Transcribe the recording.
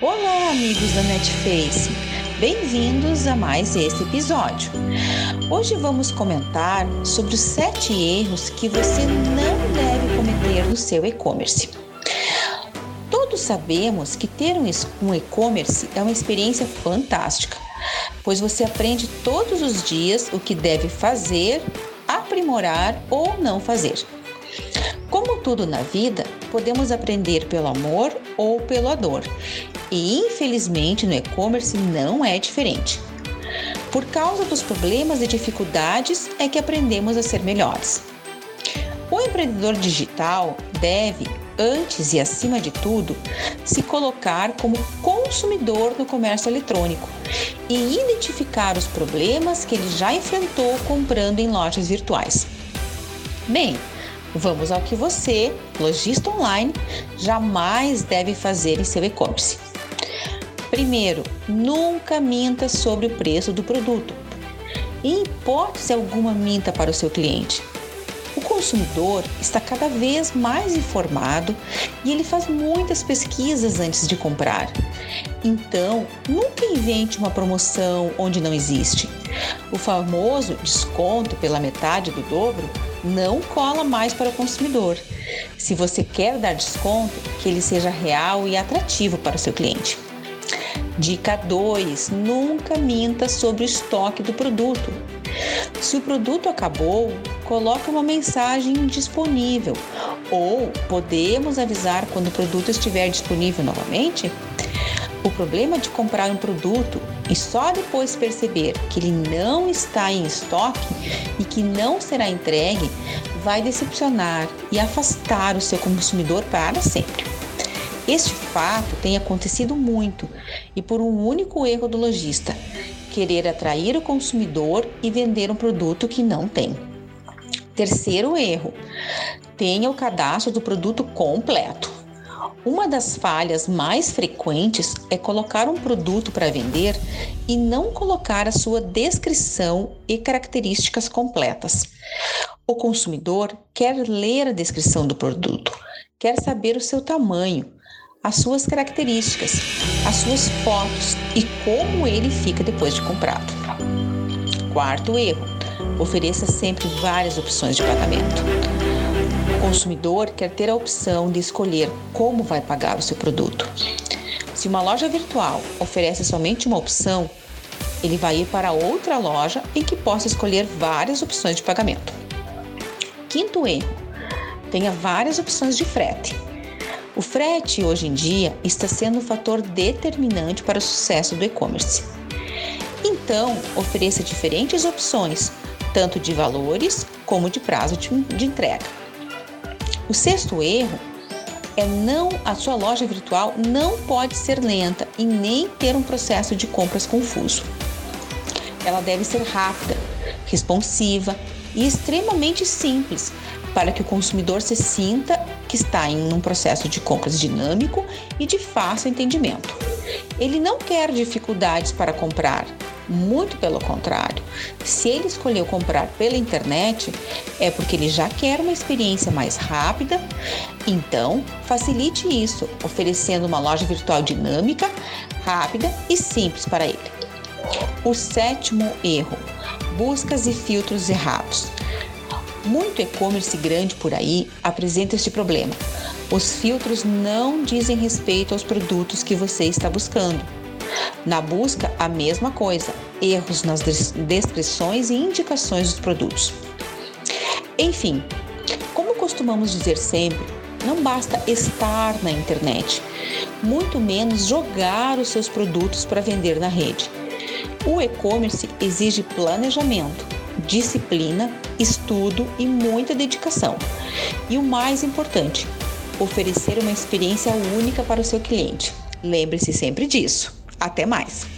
Olá, amigos da Netface! Bem-vindos a mais esse episódio. Hoje vamos comentar sobre os sete erros que você não deve cometer no seu e-commerce. Todos sabemos que ter um e-commerce é uma experiência fantástica, pois você aprende todos os dias o que deve fazer, aprimorar ou não fazer. Como tudo na vida, podemos aprender pelo amor ou pela dor, e infelizmente no e-commerce não é diferente. Por causa dos problemas e dificuldades é que aprendemos a ser melhores. O empreendedor digital deve, antes e acima de tudo, se colocar como consumidor no comércio eletrônico e identificar os problemas que ele já enfrentou comprando em lojas virtuais. Bem, vamos ao que você, lojista online, jamais deve fazer em seu e-commerce. Primeiro, nunca minta sobre o preço do produto. Em hipótese alguma minta para o seu cliente. O consumidor está cada vez mais informado e ele faz muitas pesquisas antes de comprar. Então, nunca invente uma promoção onde não existe. O famoso desconto pela metade do dobro não cola mais para o consumidor. Se você quer dar desconto, que ele seja real e atrativo para o seu cliente. Dica 2: nunca minta sobre o estoque do produto. Se o produto acabou, coloque uma mensagem disponível ou podemos avisar quando o produto estiver disponível novamente. O problema de comprar um produto e só depois perceber que ele não está em estoque e que não será entregue vai decepcionar e afastar o seu consumidor para sempre. Este fato tem acontecido muito e por um único erro do lojista: querer atrair o consumidor e vender um produto que não tem. Terceiro erro: tenha o cadastro do produto completo. Uma das falhas mais frequentes é colocar um produto para vender e não colocar a sua descrição e características completas. O consumidor quer ler a descrição do produto, quer saber o seu tamanho, as suas características, as suas fotos e como ele fica depois de comprado. Quarto erro: ofereça sempre várias opções de pagamento. O consumidor quer ter a opção de escolher como vai pagar o seu produto. Se uma loja virtual oferece somente uma opção, ele vai ir para outra loja em que possa escolher várias opções de pagamento. Quinto erro: tenha várias opções de frete. O frete, hoje em dia, está sendo um fator determinante para o sucesso do e-commerce. Então, ofereça diferentes opções, tanto de valores como de prazo de entrega. O sexto erro é não a sua loja virtual não pode ser lenta e nem ter um processo de compras confuso. Ela deve ser rápida, responsiva e extremamente simples para que o consumidor se sinta que está em um processo de compras dinâmico e de fácil entendimento. Ele não quer dificuldades para comprar, muito pelo contrário. Se ele escolheu comprar pela internet, é porque ele já quer uma experiência mais rápida. Então, facilite isso, oferecendo uma loja virtual dinâmica, rápida e simples para ele. O sétimo erro: buscas e filtros errados. Muito e-commerce grande por aí apresenta este problema. Os filtros não dizem respeito aos produtos que você está buscando. Na busca, a mesma coisa, erros nas descrições e indicações dos produtos. Enfim, como costumamos dizer sempre, não basta estar na internet, muito menos jogar os seus produtos para vender na rede. O e-commerce exige planejamento, disciplina, estudo e muita dedicação. E o mais importante, oferecer uma experiência única para o seu cliente. Lembre-se sempre disso. Até mais!